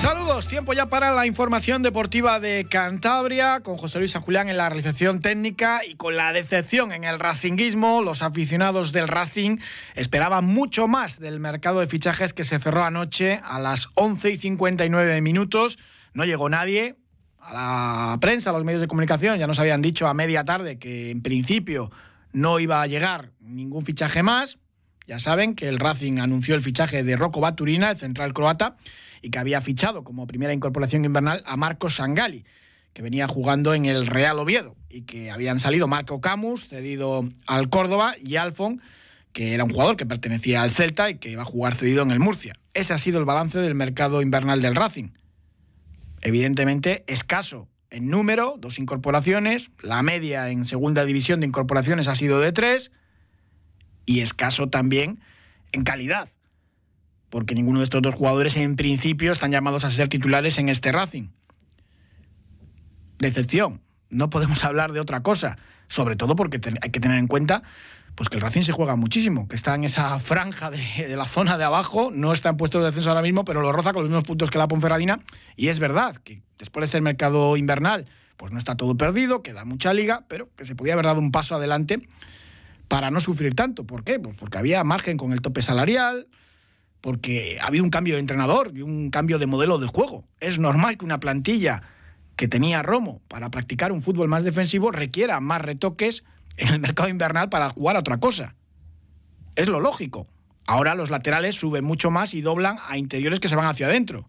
Saludos, tiempo ya para la información deportiva de Cantabria, con José Luis San en la realización técnica y con la decepción en el racinguismo. Los aficionados del Racing esperaban mucho más del mercado de fichajes que se cerró anoche a las 11 y 59 minutos. No llegó nadie. A la prensa, a los medios de comunicación ya nos habían dicho a media tarde que en principio no iba a llegar ningún fichaje más. Ya saben que el Racing anunció el fichaje de Rocco Baturina, el central croata y que había fichado como primera incorporación invernal a Marcos Sangali, que venía jugando en el Real Oviedo, y que habían salido Marco Camus, cedido al Córdoba, y Alfon, que era un jugador que pertenecía al Celta y que iba a jugar cedido en el Murcia. Ese ha sido el balance del mercado invernal del Racing. Evidentemente escaso en número, dos incorporaciones, la media en segunda división de incorporaciones ha sido de tres, y escaso también en calidad porque ninguno de estos dos jugadores en principio están llamados a ser titulares en este Racing. Decepción, no podemos hablar de otra cosa, sobre todo porque hay que tener en cuenta pues que el Racing se juega muchísimo, que está en esa franja de, la zona de abajo, no está en puesto de descenso ahora mismo, pero lo roza con los mismos puntos que la Ponferradina, y es verdad que después de este mercado invernal, pues no está todo perdido, queda mucha liga, pero que se podía haber dado un paso adelante para no sufrir tanto. ¿Por qué? Pues porque había margen con el tope salarial, porque ha habido un cambio de entrenador y un cambio de modelo de juego. Es normal que una plantilla que tenía Romo para practicar un fútbol más defensivo requiera más retoques en el mercado invernal para jugar a otra cosa. Es lo lógico. Ahora los laterales suben mucho más y doblan a interiores que se van hacia adentro.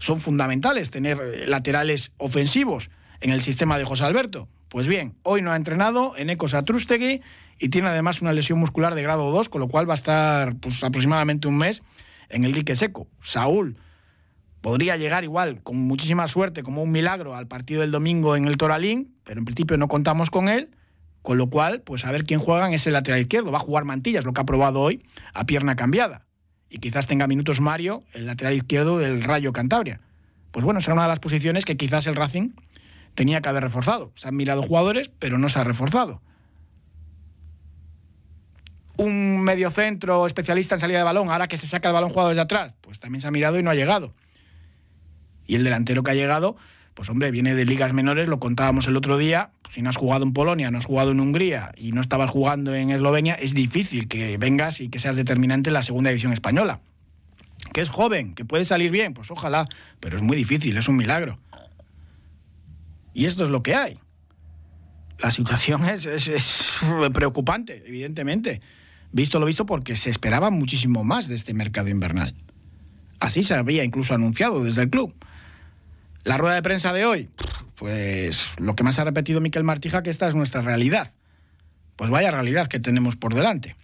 Son fundamentales tener laterales ofensivos en el sistema de José Alberto. Pues bien, hoy no ha entrenado en Ecos Atrústegui y tiene además una lesión muscular de grado 2, con lo cual va a estar pues, aproximadamente un mes en el dique seco. Saúl podría llegar igual, con muchísima suerte, como un milagro, al partido del domingo en el Toralín, pero en principio no contamos con él, con lo cual, pues a ver quién juega en ese lateral izquierdo. Va a jugar Mantillas, lo que ha probado hoy, a pierna cambiada. Y quizás tenga minutos Mario, el lateral izquierdo del Rayo Cantabria. Pues bueno, será una de las posiciones que quizás el Racing tenía que haber reforzado. Se han mirado jugadores, pero no se ha reforzado un mediocentro especialista en salida de balón, ahora que se saca el balón jugado desde atrás, pues también se ha mirado y no ha llegado. Y el delantero que ha llegado, pues hombre, viene de ligas menores, lo contábamos el otro día, si no has jugado en Polonia, no has jugado en Hungría y no estabas jugando en Eslovenia, es difícil que vengas y que seas determinante en la segunda división española. Que es joven, que puede salir bien, pues ojalá, pero es muy difícil, es un milagro. Y esto es lo que hay. La situación es, preocupante, evidentemente visto lo visto porque se esperaba muchísimo más de este mercado invernal. Así se había incluso anunciado desde el club. La rueda de prensa de hoy, pues lo que más ha repetido Miquel Martija que esta es nuestra realidad. Pues vaya realidad que tenemos por delante.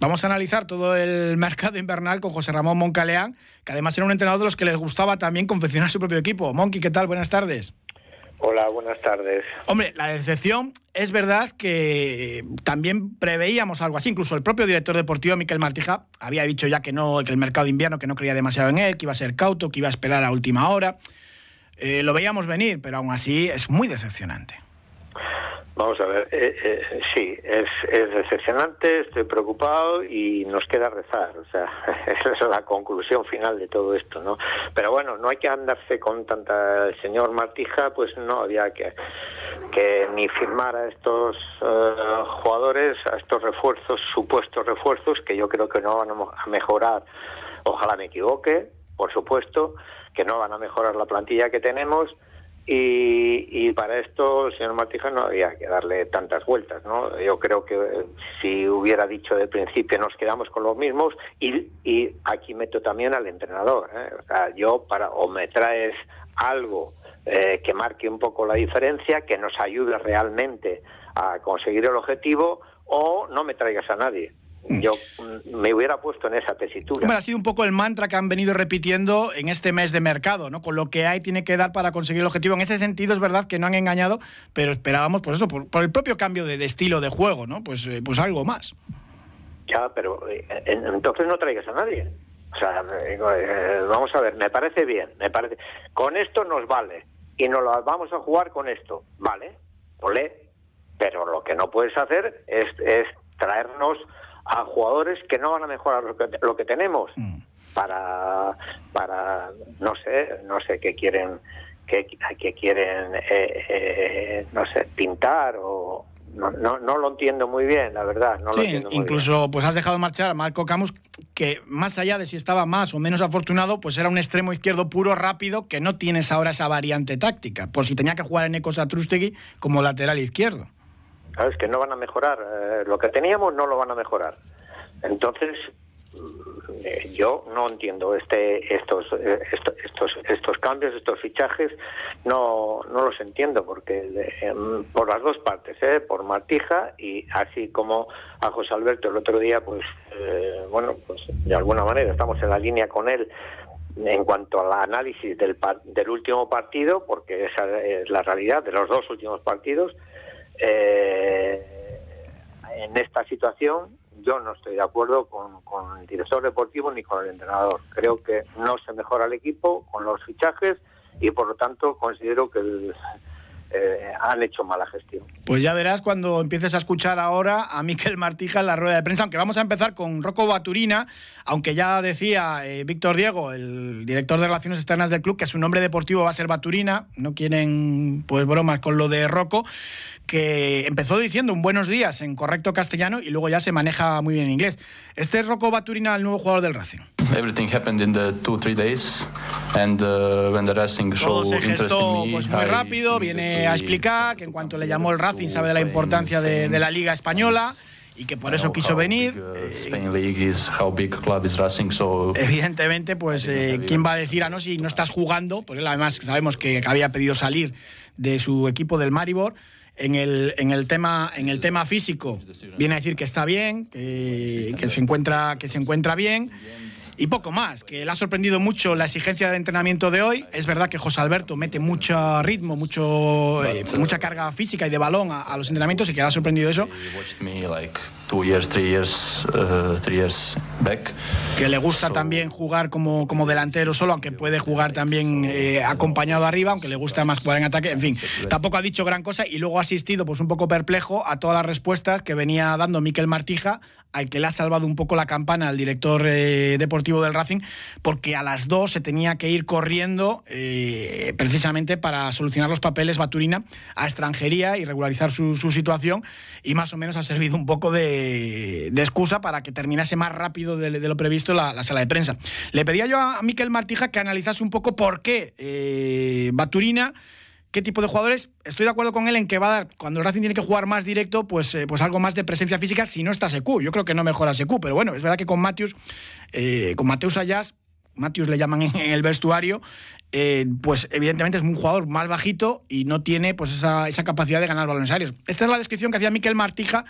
Vamos a analizar todo el mercado invernal con José Ramón Moncaleán, que además era un entrenador de los que les gustaba también confeccionar su propio equipo. Monqui, ¿qué tal? Buenas tardes. Hola, buenas tardes. Hombre, la decepción es verdad que también preveíamos algo así. Incluso el propio director deportivo, Miquel Martija, había dicho ya que no, que el mercado de invierno, que no creía demasiado en él, que iba a ser cauto, que iba a esperar a última hora. Eh, lo veíamos venir, pero aún así es muy decepcionante. Vamos a ver, eh, eh, sí, es, decepcionante, estoy preocupado y nos queda rezar, o sea, esa es la conclusión final de todo esto, ¿no? Pero bueno, no hay que andarse con tanta... El señor Martija, pues no había que, que ni firmar a estos eh, jugadores, a estos refuerzos, supuestos refuerzos, que yo creo que no van a mejorar, ojalá me equivoque, por supuesto, que no van a mejorar la plantilla que tenemos, y, para esto señor Martija no había que darle tantas vueltas, ¿no? Yo creo que eh, si hubiera dicho de principio nos quedamos con los mismos y, y aquí meto también al entrenador, ¿eh? O sea, yo para o me traes algo eh, que marque un poco la diferencia, que nos ayude realmente a conseguir el objetivo o no me traigas a nadie. Yo me hubiera puesto en esa tesitura. ha sido un poco el mantra que han venido repitiendo en este mes de mercado, ¿no? Con lo que hay tiene que dar para conseguir el objetivo. En ese sentido es verdad que no han engañado, pero esperábamos, por eso, por, el propio cambio de, estilo de juego, ¿no? Pues, eh, pues algo más. Ya, pero eh, entonces no traigas a nadie. O sea, eh, vamos a ver, me parece bien, me parece. Con esto nos vale y nos lo vamos a jugar con esto, vale, ole. Pero lo que no puedes hacer es, es traernos a jugadores que no van a mejorar lo que, tenemos mm. para para no sé no sé qué quieren qué, quieren eh, eh, no sé pintar o no, no, no, lo entiendo muy bien, la verdad. No sí, incluso pues has dejado marchar a Marco Camus, que más allá de si estaba más o menos afortunado, pues era un extremo izquierdo puro, rápido, que no tienes ahora esa variante táctica, por si tenía que jugar en Ecos Atrustegui como lateral izquierdo. Claro, es que no van a mejorar. Eh, lo que teníamos no lo van a mejorar. Entonces, eh, yo no entiendo este estos, eh, estos estos cambios estos fichajes no no los entiendo porque em, por las dos partes ¿eh? por Martija y así como a José Alberto el otro día pues bueno pues de alguna manera estamos en la línea con él en cuanto al análisis del del último partido porque esa es la realidad de los dos últimos partidos en esta situación yo no estoy de acuerdo con, con, el director deportivo ni con el entrenador. Creo que no se mejora el equipo con los fichajes y por lo tanto considero que el, eh, han hecho mala gestión. Pues ya verás cuando empieces a escuchar ahora a Miquel Martija en la rueda de prensa, aunque vamos a empezar con Rocco Baturina, aunque ya decía eh, Víctor Diego, el director de Relaciones Externas del club, que su nombre deportivo va a ser Baturina, no quieren pues bromas con lo de Rocco, que empezó diciendo un buenos días en correcto castellano y luego ya se maneja muy bien en inglés. Este es Rocco Baturina, el nuevo jugador del Racing. Everything happened in the two three days, and uh, when the Racing show se gestó, pues, muy rápido. Viene a explicar que en cuanto le llamó el Racing sabe de la importancia de, de la Liga española y que por eso quiso venir. Uh, eh, evidentemente, pues eh, quién va a decir a ah, no si no estás jugando, porque él además sabemos que había pedido salir de su equipo del Maribor. En el, en el tema en el tema físico viene a decir que está bien, que, que se encuentra que se encuentra bien y poco más, que le ha sorprendido mucho la exigencia de entrenamiento de hoy. Es verdad que José Alberto mete mucho ritmo, mucho, eh, mucha carga física y de balón a, los entrenamientos y que le ha sorprendido eso. Que le gusta también jugar como, como delantero solo, aunque puede jugar también eh, acompañado arriba, aunque le gusta más jugar en ataque. En fin, tampoco ha dicho gran cosa y luego ha asistido pues un poco perplejo a todas las respuestas que venía dando Miquel Martija al que le ha salvado un poco la campana al director eh, deportivo del Racing, porque a las dos se tenía que ir corriendo eh, precisamente para solucionar los papeles Baturina a extranjería y regularizar su, situación, y más o menos ha servido un poco de, excusa para que terminase más rápido de, lo previsto la, sala de prensa. Le pedía yo a, Miquel Martija que analizase un poco por qué eh, Baturina qué tipo de jugadores. Estoy de acuerdo con él en que va a dar, cuando el Racing tiene que jugar más directo, pues, eh, pues algo más de presencia física si no está Secu. Yo creo que no mejora Secu, pero bueno, es verdad que con Matius, eh, con Mateus Ayas, Matius le llaman en, el vestuario, eh, pues evidentemente es un jugador más bajito y no tiene pues esa, esa capacidad de ganar balones aéreos. Esta es la descripción que hacía Miquel Martija,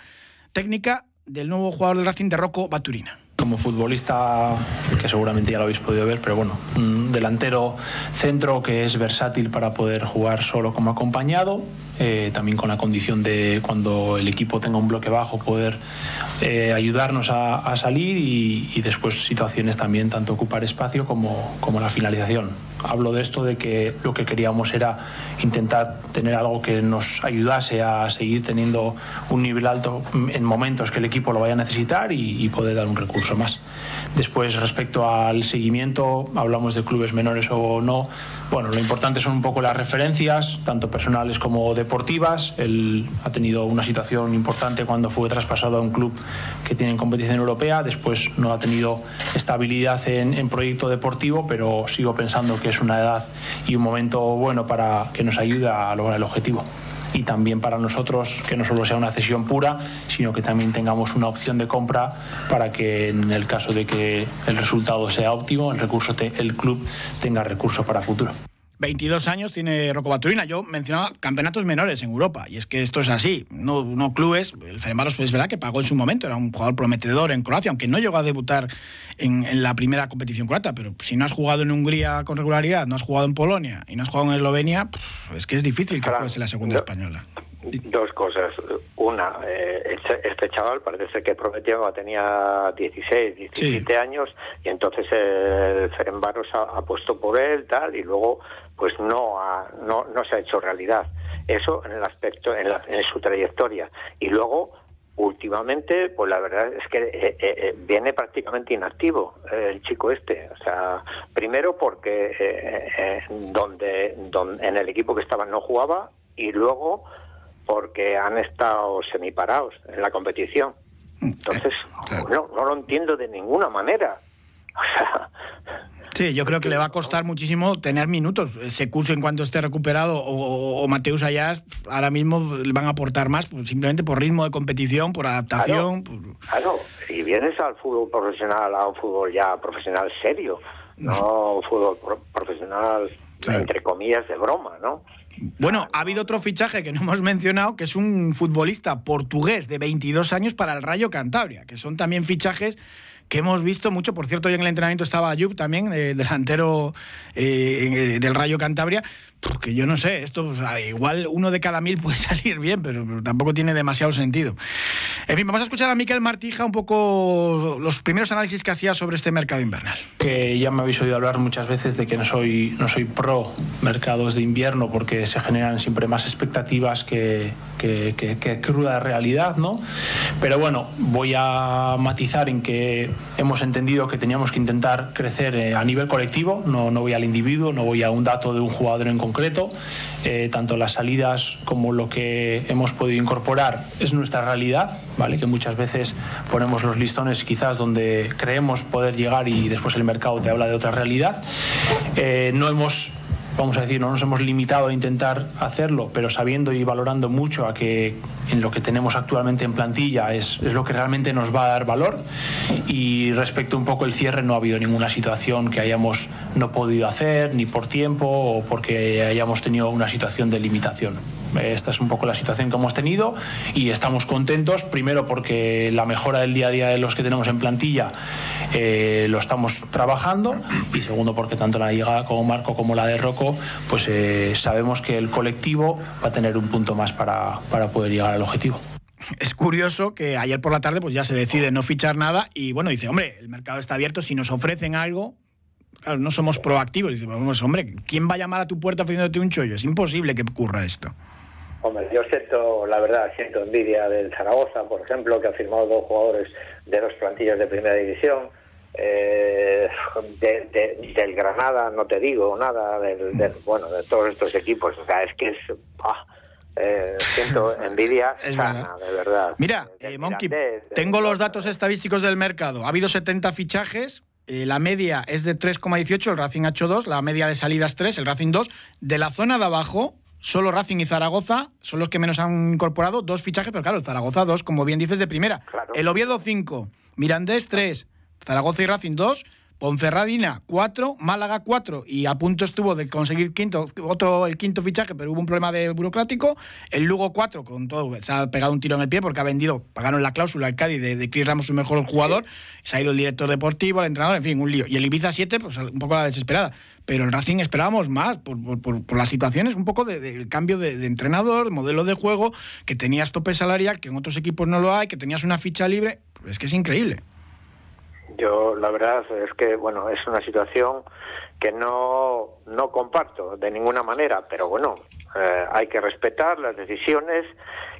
técnica del nuevo jugador del Racing de Rocco Baturina. Como futbolista, que seguramente ya lo habéis podido ver, pero bueno, un delantero centro que es versátil para poder jugar solo como acompañado, eh, también con la condición de cuando el equipo tenga un bloque bajo poder eh, ayudarnos a, salir y, y, después situaciones también, tanto ocupar espacio como, como la finalización. Hablo de esto de que lo que queríamos era intentar tener algo que nos ayudase a seguir teniendo un nivel alto en momentos que el equipo lo vaya a necesitar y, poder dar un recurso más. Después, respecto al seguimiento, hablamos de clubes menores o no. Bueno, lo importante son un poco las referencias, tanto personales como deportivas. Él ha tenido una situación importante cuando fue traspasado a un club que tiene competición europea. Después no ha tenido estabilidad en, proyecto deportivo, pero sigo pensando que es una edad y un momento bueno para que nos ayude a lograr el objetivo y también para nosotros que no solo sea una cesión pura, sino que también tengamos una opción de compra para que en el caso de que el resultado sea óptimo, el recurso el club tenga recursos para futuro. 22 años tiene Rocco Baturina. Yo mencionaba campeonatos menores en Europa, y es que esto es así. No, no clubes. El Ferencváros es verdad que pagó en su momento, era un jugador prometedor en Croacia, aunque no llegó a debutar en, en, la primera competición croata. Pero si no has jugado en Hungría con regularidad, no has jugado en Polonia y no has jugado en Eslovenia, es que es difícil que juegues en la segunda española. Dos cosas. Una, eh, este chaval parece que prometió tenía 16, 17 sí. años y entonces el Ferencváros ha, ha, puesto por él tal y luego pues no, ha, no, no se ha hecho realidad. Eso en el aspecto, en, la, en su trayectoria. Y luego últimamente, pues la verdad es que eh, eh, viene prácticamente inactivo eh, el chico este. O sea, primero porque eh, donde, donde en el equipo que estaba no jugaba y luego porque han estado semiparados en la competición. Entonces, claro. no, no lo entiendo de ninguna manera. O sea, Sí, yo creo que le va a costar muchísimo tener minutos. Secus en cuanto esté recuperado o, o Mateus Ayas ahora mismo le van a aportar más pues, simplemente por ritmo de competición, por adaptación. Claro, por... claro, si vienes al fútbol profesional, a un fútbol ya profesional serio, no un fútbol pro profesional claro. entre comillas de broma, ¿no? Bueno, ha habido otro fichaje que no hemos mencionado, que es un futbolista portugués de 22 años para el Rayo Cantabria, que son también fichajes que hemos visto mucho. Por cierto, hoy en el entrenamiento estaba Ayub también, delantero eh, del Rayo Cantabria. Porque yo no sé, esto o sea, igual uno de cada mil puede salir bien, pero, pero, tampoco tiene demasiado sentido. En fin, vamos a escuchar a Miquel Martija un poco los primeros análisis que hacía sobre este mercado invernal. Que ya me habéis oído hablar muchas veces de que no soy, no soy pro mercados de invierno porque se generan siempre más expectativas que, que, que, que cruda realidad, ¿no? Pero bueno, voy a matizar en que hemos entendido que teníamos que intentar crecer eh, a nivel colectivo, no, no voy al individuo, no voy a un dato de un jugador en concreto concreto, eh, tanto las salidas como lo que hemos podido incorporar es nuestra realidad, ¿vale? que muchas veces ponemos los listones quizás donde creemos poder llegar y después el mercado te habla de otra realidad. Eh, no hemos vamos a decir, no nos hemos limitado a intentar hacerlo, pero sabiendo y valorando mucho a que en lo que tenemos actualmente en plantilla es, lo que realmente nos va a dar valor. Y respecto un poco el cierre, no ha habido ninguna situación que hayamos no podido hacer, ni por tiempo o porque hayamos tenido una situación de limitación. Esta es un poco la situación que hemos tenido y estamos contentos, primero porque la mejora del día a día de los que tenemos en plantilla eh, lo estamos trabajando y segundo porque tanto la llegada como Marco como la de Rocco, pues eh, sabemos que el colectivo va a tener un punto más para, para poder llegar al objetivo es curioso que ayer por la tarde pues ya se decide no fichar nada y bueno, dice, hombre, el mercado está abierto, si nos ofrecen algo, no somos proactivos. Dice, pues, hombre, ¿quién va a llamar a tu puerta ofreciéndote un chollo? Es imposible que ocurra esto. Hombre, yo siento, la verdad, siento envidia del Zaragoza, por ejemplo, que ha firmado dos jugadores de dos plantillas de primera división. Eh, de, de, del Granada no te digo nada, del, del, bueno, de todos estos equipos. O sea, es que es... Ah, eh, siento envidia sana, de verdad. Mira, eh, Monkey, tengo los datos estadísticos del mercado. Ha habido 70 fichajes, eh, la media es de 3,18, el Racing ha hecho 2, la media de salidas 3, el Racing 2. De la zona de abajo, solo Racing y Zaragoza son los que menos han incorporado, dos fichajes, pero claro, el Zaragoza 2, como bien dices, de primera. Claro. El Oviedo 5, Mirandés 3, Zaragoza y Racing 2, Ponferradina 4, Málaga 4 y a punto estuvo de conseguir quinto, otro el quinto fichaje, pero hubo un problema de burocrático. El Lugo 4 con todo, se ha pegado un tiro en el pie porque ha vendido, pagaron la cláusula al Cádiz de, de Chris Ramos su mejor jugador, se ha ido el director deportivo, el entrenador, en fin, un lío. Y el Ibiza 7, pues un poco a la desesperada. Pero el Racing esperábamos más por, por, por las situaciones, un poco del de, de cambio de, de, entrenador, modelo de juego, que tenías tope salarial, que en otros equipos no lo hay, que tenías una ficha libre. Pues es que es increíble. Yo la verdad es que bueno es una situación que no no comparto de ninguna manera, pero bueno eh, hay que respetar las decisiones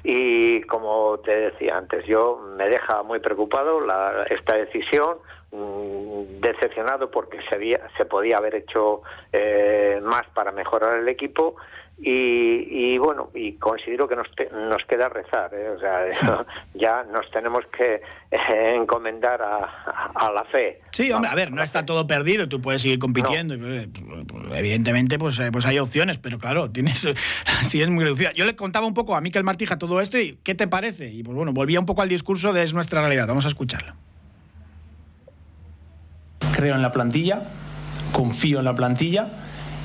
y como te decía antes yo me deja muy preocupado la, esta decisión mmm, decepcionado porque se había, se podía haber hecho eh, más para mejorar el equipo y, y, bueno, y considero que nos, te, nos queda rezar, ¿eh? o sea, eso, ya nos tenemos que eh, encomendar a, a, la fe. Sí, hombre, a ver, no está todo perdido, tú puedes seguir compitiendo, no. evidentemente pues, pues hay opciones, pero claro, tienes, tienes muy reducida. Yo le contaba un poco a Miquel Martija todo esto y ¿qué te parece? Y pues bueno, volvía un poco al discurso de es nuestra realidad, vamos a escucharlo. Creo en la plantilla, confío en la plantilla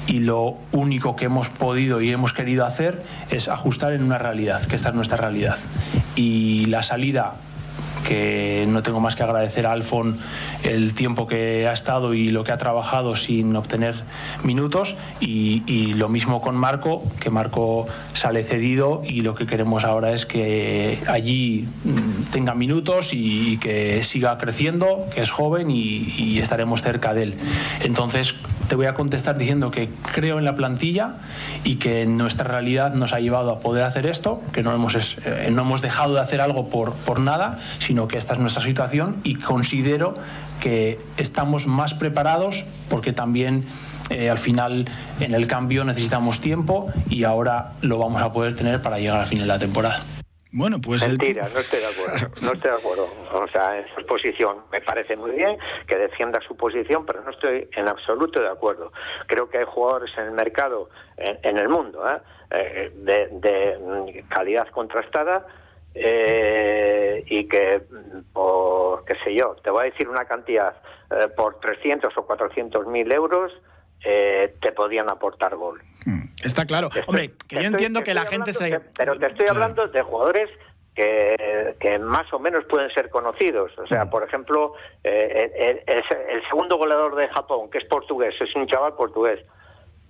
y lo único que hemos podido y hemos querido hacer es ajustar en una realidad, que esta es nuestra realidad. Y la salida que no tengo más que agradecer a Alfon el tiempo que ha estado y lo que ha trabajado sin obtener minutos y, y, lo mismo con Marco, que Marco sale cedido y lo que queremos ahora es que allí mm, tenga minutos y, que siga creciendo, que es joven y, y estaremos cerca de él. Entonces, te voy a contestar diciendo que creo en la plantilla y que nuestra realidad nos ha llevado a poder hacer esto, que no hemos, eh, no hemos dejado de hacer algo por, por nada, sino que esta es nuestra situación y considero que estamos más preparados porque también eh, al final en el cambio necesitamos tiempo y ahora lo vamos a poder tener para llegar al fin de la temporada. Bueno, pues. Mentira, no estoy de acuerdo. No estoy de acuerdo. O sea, en su posición me parece muy bien que defienda su posición, pero no estoy en absoluto de acuerdo. Creo que hay jugadores en el mercado, en, el mundo, ¿eh? Eh, de, de, calidad contrastada eh, y que, por, qué sé yo, te voy a decir una cantidad, por 300 o 400 mil euros eh, te podían aportar gol. Hmm, está claro. Hombre, que yo entiendo que la gente se... pero te estoy hablando de jugadores que, que, más o menos pueden ser conocidos. O sea, hmm. por ejemplo, eh, el, el, segundo goleador de Japón, que es portugués, es un chaval portugués.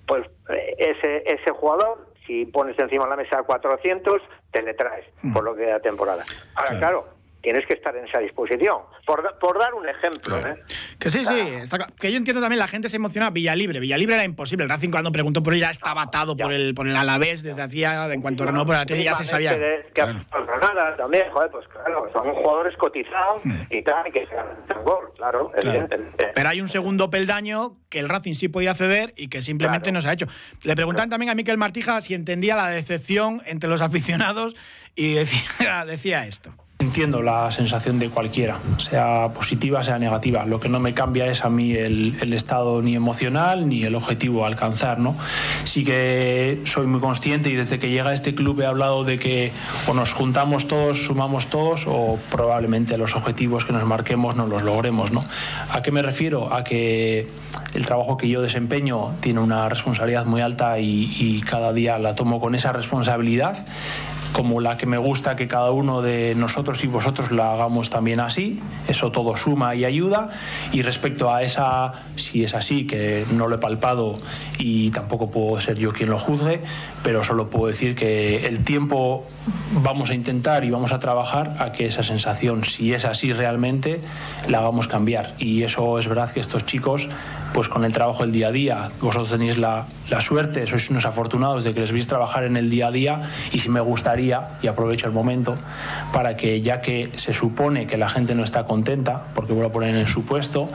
Pues eh, ese, ese jugador, si pones encima de la mesa 400, te le traes por lo que da temporada. Ahora, claro tienes que estar en esa disposición. Por, por dar un ejemplo. ¿eh? Que sí, sí. que yo entiendo también, la gente se emociona. Villalibre. Villalibre era imposible. El Racing cuando preguntó por él ya estaba atado por el, por el Alavés desde hacía, en cuanto renovó por la tele, ya se sabía. Que, Granada también, joder, pues claro, son jugadores cotizados mm. y tal, que se gol, claro, evidentemente. Pero hay un segundo peldaño que el Racing sí podía ceder y que simplemente no se ha hecho. Le preguntan también a Miquel Martija si entendía la decepción entre los aficionados y decía, decía esto. Entiendo la sensación de cualquiera, sea positiva, sea negativa. Lo que no me cambia es a mí el, el, estado ni emocional ni el objetivo a alcanzar. ¿no? Sí que soy muy consciente y desde que llega a este club he hablado de que o nos juntamos todos, sumamos todos o probablemente los objetivos que nos marquemos no los logremos. ¿no? ¿A qué me refiero? A que el trabajo que yo desempeño tiene una responsabilidad muy alta y, y cada día la tomo con esa responsabilidad como la que me gusta que cada uno de nosotros y vosotros la hagamos también así. Eso todo suma y ayuda. Y respecto a esa, si es así, que no lo he palpado y tampoco puedo ser yo quien lo juzgue, pero solo puedo decir que el tiempo vamos a intentar y vamos a trabajar a que esa sensación, si es así realmente, la hagamos cambiar. Y eso es verdad que estos chicos, pues con el trabajo del día a día, vosotros tenéis la, la suerte, sois unos afortunados de que les veis trabajar en el día a día y si me gustaría, y aprovecho el momento, para que ya que se supone que la gente no está contenta, porque voy a poner en su puesto,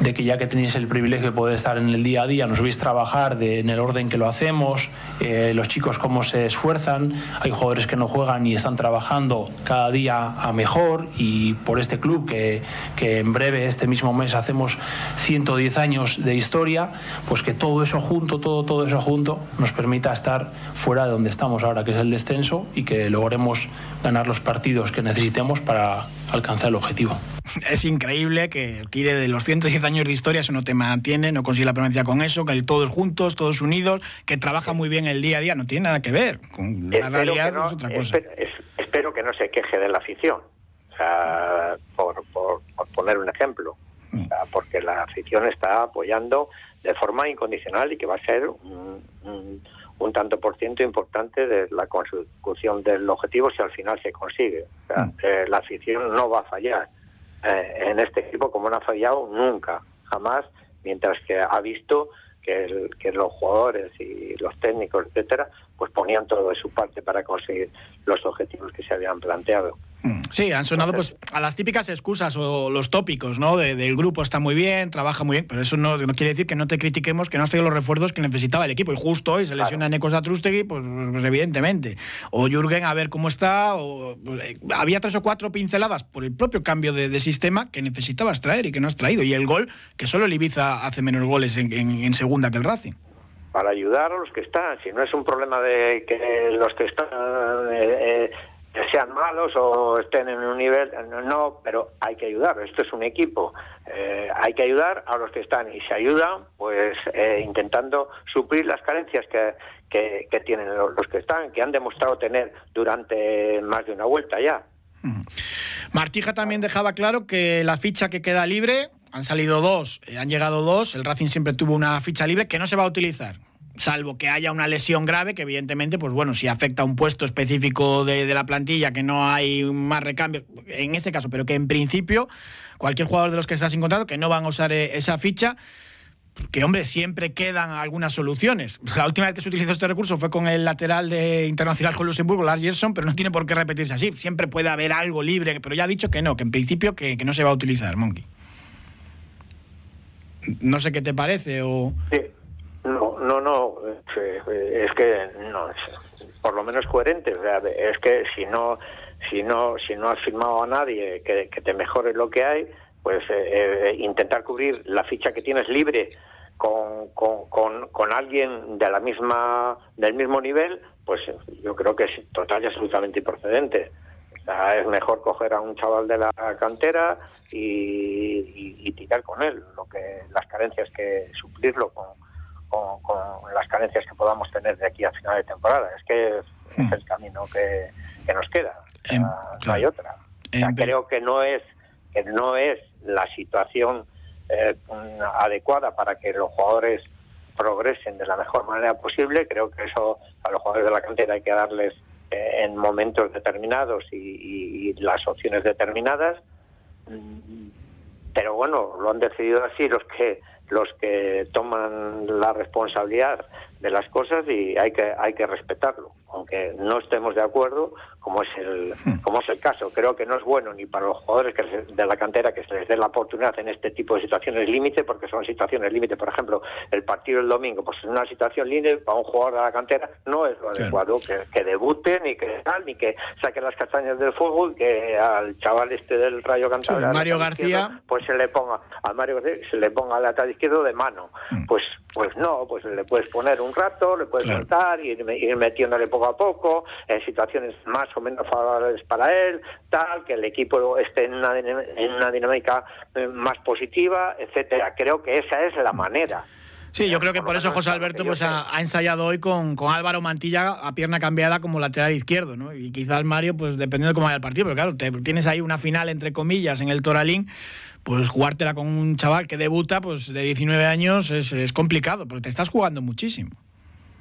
de que ya que tenéis el privilegio de poder estar en el día a día, nos veis trabajar de, en el orden que lo hacemos, eh, los chicos cómo se esfuerzan, hay jugadores que no juegan y están trabajando cada día a mejor y por este club que, que en breve, este mismo mes, hacemos 110 años de historia, pues que todo eso junto, todo, todo eso junto nos permita estar fuera de donde estamos ahora, que es el descenso, y que logremos ganar los partidos que necesitemos para alcanzar el objetivo. Es increíble que tire de los 110 años de historia, eso no te mantiene, no consigue la permanencia con eso, que el todos juntos, todos unidos, que trabaja muy bien el día a día, no tiene nada que ver con la realidad, es otra cosa. Espero, que no se queje de la afición, o sea, por, poner un ejemplo. Porque la afición está apoyando de forma incondicional y que va a ser un, un, tanto por ciento importante de la consecución del objetivo si al final se consigue. Mm. Eh, la afición no va a fallar eh, en este equipo como no ha fallado nunca, jamás, mientras que ha visto que, que los jugadores y los técnicos, etcétera, pues ponían todo de su parte para conseguir los objetivos que se habían planteado. Sí, han sonado pues a las típicas excusas o los tópicos, ¿no? del grupo está muy bien, trabaja muy bien, pero eso no, quiere decir que no te critiquemos que no has tenido los refuerzos que necesitaba el equipo. Y justo hoy se lesiona claro. Nekos Atrustegui, pues, pues, evidentemente. O Jürgen a ver cómo está. O, pues, había tres o cuatro pinceladas por el propio cambio de, sistema que necesitabas traer y que no has traído. Y el gol, que solo el Ibiza hace menos goles en, segunda que el Racing para ayudar a los que están. Si no es un problema de que los que están eh, eh, sean malos o estén en un nivel, no, pero hay que ayudar, esto es un equipo, eh, hay que ayudar a los que están y se ayudan pues eh, intentando suplir las carencias que, que, tienen los, que están, que han demostrado tener durante más de una vuelta ya. Martija también dejaba claro que la ficha que queda libre, han salido dos, eh, han llegado dos, el Racing siempre tuvo una ficha libre que no se va a utilizar salvo que haya una lesión grave, que evidentemente, pues bueno, si afecta a un puesto específico de, la plantilla, que no hay más recambios, en ese caso, pero que en principio cualquier jugador de los que estás encontrando que no van a usar eh, esa ficha, que hombre, siempre quedan algunas soluciones. La última vez que se utilizó este recurso fue con el lateral de internacional con Luxemburgo, Lars Gerson, pero no tiene por qué repetirse así. Siempre puede haber algo libre, pero ya ha dicho que no, que en principio que, no se va a utilizar, Monkey. No sé qué te parece o... No, no, no, es que no, por lo menos coherente. es que si no, si no, si no has firmado a nadie que, te mejore lo que hay, pues eh, eh, intentar cubrir la ficha que tienes libre con, con, con, alguien de la misma, del mismo nivel, pues yo creo que es total y absolutamente improcedente. es mejor coger a un chaval de la cantera y, y tirar con él, lo que las carencias que suplirlo con con, las carencias que podamos tener de aquí a final de temporada. Es que es, hmm. el camino que, nos queda. No hay otra. creo que no es que no es la situación eh, adecuada para que los jugadores progresen de la mejor manera posible. Creo que eso a los jugadores de la cantera hay que darles eh, en momentos determinados y, las opciones determinadas. Mm, pero bueno, lo han decidido así los que los que toman la responsabilidad de las cosas y hay que hay que respetarlo aunque no estemos de acuerdo como es el hmm. como es el caso. Creo que no es bueno ni para los jugadores que de la cantera que se les dé la oportunidad en este tipo de situaciones límite porque son situaciones límite. Por ejemplo el partido del domingo pues es una situación límite para un jugador de la cantera no es lo adecuado que, que, debute ni que tal ni que saque las castañas del fútbol que al chaval este del Rayo Cantabria Mario García. pues se le ponga a Mario García se le ponga al lateral izquierdo de mano. Hmm. pues pues no pues le puedes poner un rato le puedes soltar y ir, ir metiéndole poco a poco, en situaciones más o menos favorables para él, tal, que el equipo esté en una, en una dinámica eh, más positiva, etcétera. Creo que esa es la manera. Sí, yo creo que por eso José Alberto pues, ha, ensayado hoy con, con, Álvaro Mantilla a pierna cambiada como lateral izquierdo, ¿no? Y quizás Mario, pues dependiendo de cómo vaya el partido, pero claro, te, tienes ahí una final entre comillas en el Toralín, pues jugártela con un chaval que debuta pues de 19 años es, es complicado, porque te estás jugando muchísimo.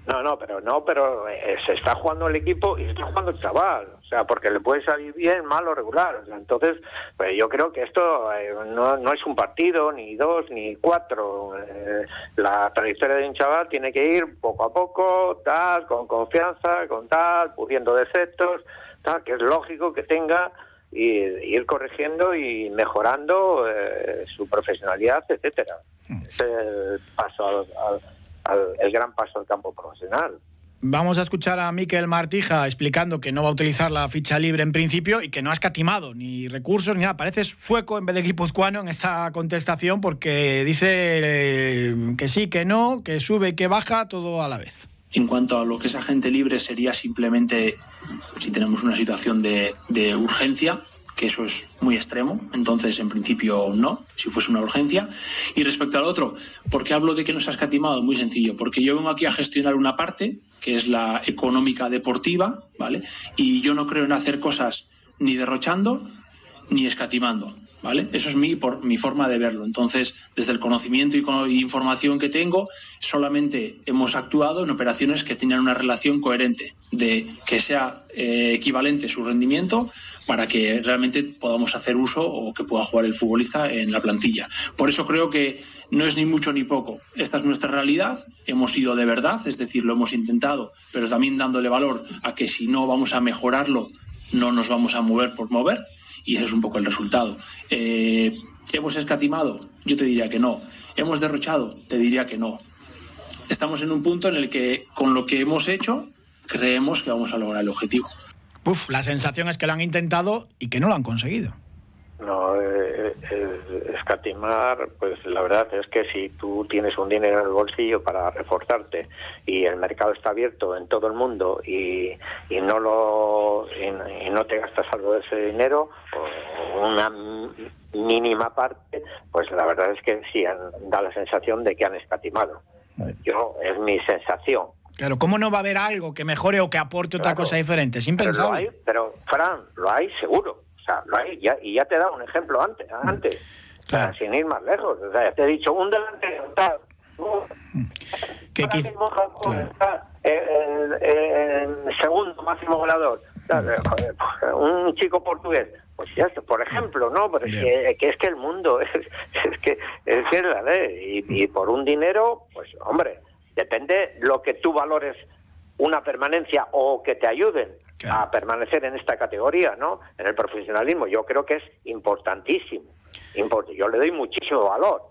No, no, pero no, pero eh, se está jugando el equipo y se está jugando el chaval, o sea, porque le puede salir bien, mal o regular. entonces, pues yo creo que esto eh, no, no, es un partido, ni dos, ni cuatro. Eh, la trayectoria de un chaval tiene que ir poco a poco, tal, con confianza, con tal, pudiendo defectos, tal, que es lógico que tenga y, ir corrigiendo y mejorando su profesionalidad, etcétera. Mm. Es el paso al el gran paso al campo profesional. Vamos a escuchar a Miquel Martija explicando que no va a utilizar la ficha libre en principio y que no ha escatimado ni recursos ni nada. Parece sueco en vez de guipuzcoano en esta contestación porque dice eh, que sí, que no, que sube y que baja, todo a la vez. En cuanto a lo que es agente libre, sería simplemente si tenemos una situación de, de urgencia, que eso es muy extremo, entonces en principio no, si fuese una urgencia. Y respecto al otro, ¿por qué hablo de que no se ha escatimado? Muy sencillo, porque yo vengo aquí a gestionar una parte, que es la económica deportiva, ¿vale? Y yo no creo en hacer cosas ni derrochando ni escatimando. ¿Vale? Eso es mi, por, mi forma de verlo. Entonces, desde el conocimiento y, información que tengo, solamente hemos actuado en operaciones que tienen una relación coherente, de que sea eh, equivalente su rendimiento para que realmente podamos hacer uso o que pueda jugar el futbolista en la plantilla. Por eso creo que no es ni mucho ni poco. Esta es nuestra realidad, hemos ido de verdad, es decir, lo hemos intentado, pero también dándole valor a que si no vamos a mejorarlo, no nos vamos a mover por mover, y ese es un poco el resultado. Eh, ¿Hemos escatimado? Yo te diría que no. ¿Hemos derrochado? Te diría que no. Estamos en un punto en el que con lo que hemos hecho creemos que vamos a lograr el objetivo. Uf, la sensación es que lo han intentado y que no lo han conseguido. no, eh, escatimar, pues la verdad es que si tú tienes un dinero en el bolsillo para reforzarte y el mercado está abierto en todo el mundo y, y no lo y, no te gastas algo de ese dinero, una mínima parte, pues la verdad es que sí da la sensación de que han escatimado. Yo es mi sensación. Claro, ¿cómo no va a haber algo que mejore o que aporte otra cosa diferente? Es impensable. Pero, pero, Fran, lo hay seguro. O sea, lo hay, ya, y ya te he dado un ejemplo antes, mm. antes sin ir más lejos. O sea, te he dicho, un delantero está... Que está el, segundo máximo goleador. Mm. Un chico portugués, pues ya, por ejemplo, ¿no? Pero es que, es que el mundo es, que es que la ley y, y por un dinero, pues hombre, depende lo que tú valores una permanencia o que te ayuden a permanecer en esta categoría, ¿no? En el profesionalismo, yo creo que es importantísimo. Yo le doy muchísimo valor.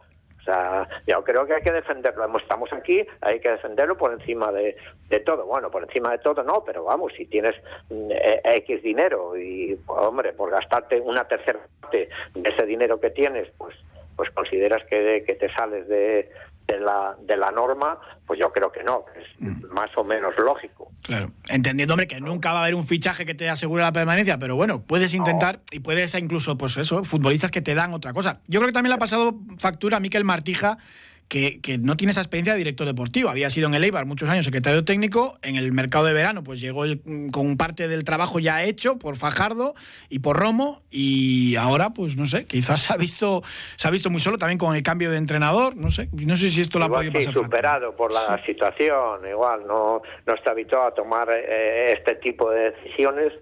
O sea, yo creo que hay que defenderlo. Estamos aquí, hay que defenderlo por encima de, todo. Bueno, por encima de todo no, pero vamos, si tienes mm, eh, X dinero y, hombre, por gastarte una tercera parte de ese dinero que tienes, pues pues consideras que, que te sales de, de la, de la norma, pues yo creo que no, es mm. más o menos lógico. Claro, entendiendo, hombre, que nunca va a haber un fichaje que te asegure la permanencia, pero bueno, puedes intentar y puedes incluso, pues eso, futbolistas que te dan otra cosa. Yo creo que también le ha pasado factura a Miquel Martija que, no tiene esa experiencia de director deportivo. Había sido en el Eibar muchos años secretario técnico, en el mercado de verano pues llegó con parte del trabajo ya hecho por Fajardo y por Romo. Y ahora pues no sé, quizás se ha visto se ha visto muy solo también con el cambio de entrenador, no sé, no sé si esto lo ha podido pasar. superado por la situación, igual no no está habituado a tomar eh, este tipo de decisiones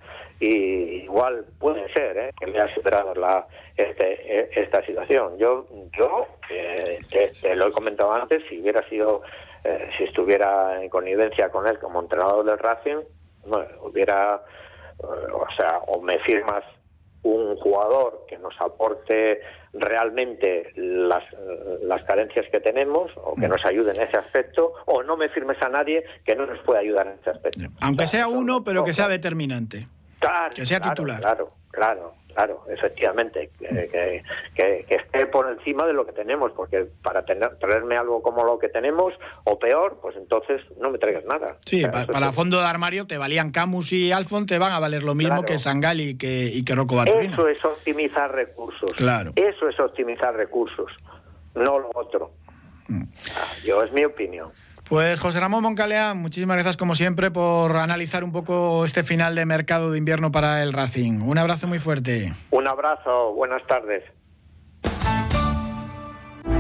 y igual puede ser ¿eh? que le ha superado la, este, e, esta situación. Yo, yo eh, te, lo he comentado antes, si hubiera sido, eh, si estuviera en connivencia con él como entrenador del Racing, hubiera, o sea, o me firmas un jugador que nos aporte realmente las, las carencias que tenemos o que mm. nos ayude en ese aspecto o no me firmes a nadie que no nos pueda ayudar en ese aspecto. Aunque sea uno, pero que sea determinante. Claro, que sea titular. Claro, claro, claro, efectivamente. Que, que, esté por encima de lo que tenemos, porque para tener, traerme algo como lo que tenemos, o peor, pues entonces no me traigas nada. Sí, para, fondo de armario te valían Camus y Alfon, te van a valer lo mismo que Sangal y que, y que Rocco Eso es optimizar recursos. Claro. Eso es optimizar recursos, no lo otro. Mm. Ah, yo es mi opinión. Pues José Ramón Moncalea, muchísimas gracias como siempre por analizar un poco este final de mercado de invierno para el Racing. Un abrazo muy fuerte. Un abrazo, buenas tardes.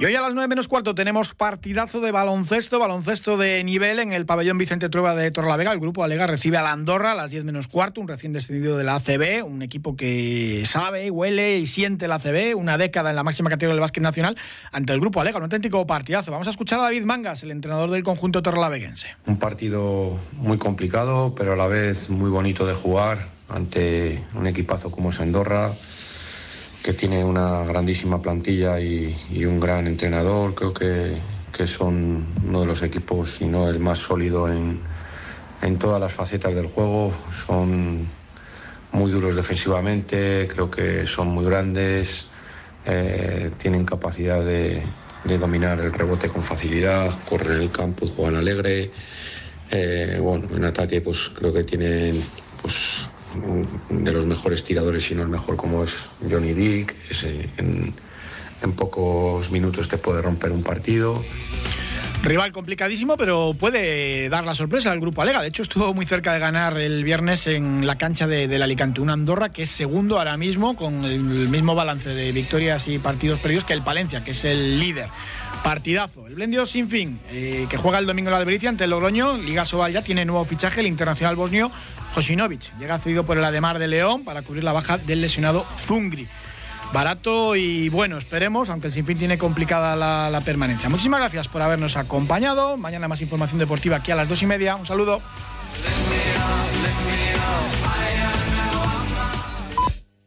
Y hoy a las 9 menos cuarto tenemos partidazo de baloncesto, baloncesto de nivel en el pabellón Vicente Trueba de Torlavega. El grupo Alega recibe a la Andorra a las 10 menos cuarto, un recién descendido de la ACB, un equipo que sabe, huele y siente la ACB, una década en la máxima categoría del básquet nacional, ante el grupo Alega, un auténtico partidazo. Vamos a escuchar a David Mangas, el entrenador del conjunto torralaveguense. Un partido muy complicado, pero a la vez muy bonito de jugar ante un equipazo como es Andorra que tiene una grandísima plantilla y, un gran entrenador. Creo que, son uno de los equipos, si no el más sólido en, todas las facetas del juego. Son muy duros defensivamente, creo que son muy grandes, eh, tienen capacidad de, dominar el rebote con facilidad, correr el campo juegan alegre. Eh, bueno, en ataque pues creo que tienen pues de los mejores tiradores, si no el mejor, como es Johnny Dick. en, en pocos minutos te puede romper un partido. Rival complicadísimo, pero puede dar la sorpresa al grupo Alega. De hecho, estuvo muy cerca de ganar el viernes en la cancha de, del Alicante. Un Andorra que es segundo ahora mismo, con el mismo balance de victorias y partidos perdidos que el Palencia, que es el líder. Partidazo. El Blendio sin fin, eh, que juega el domingo en la Albericia ante el Logroño. Liga Sobal ya tiene nuevo fichaje, el internacional bosnio Josinovic. Llega cedido por el Ademar de León para cubrir la baja del lesionado Zungri barato y bueno, esperemos, aunque el Sinfín tiene complicada la, permanencia. Muchísimas gracias por habernos acompañado. Mañana más información deportiva aquí a las dos y media. Un saludo.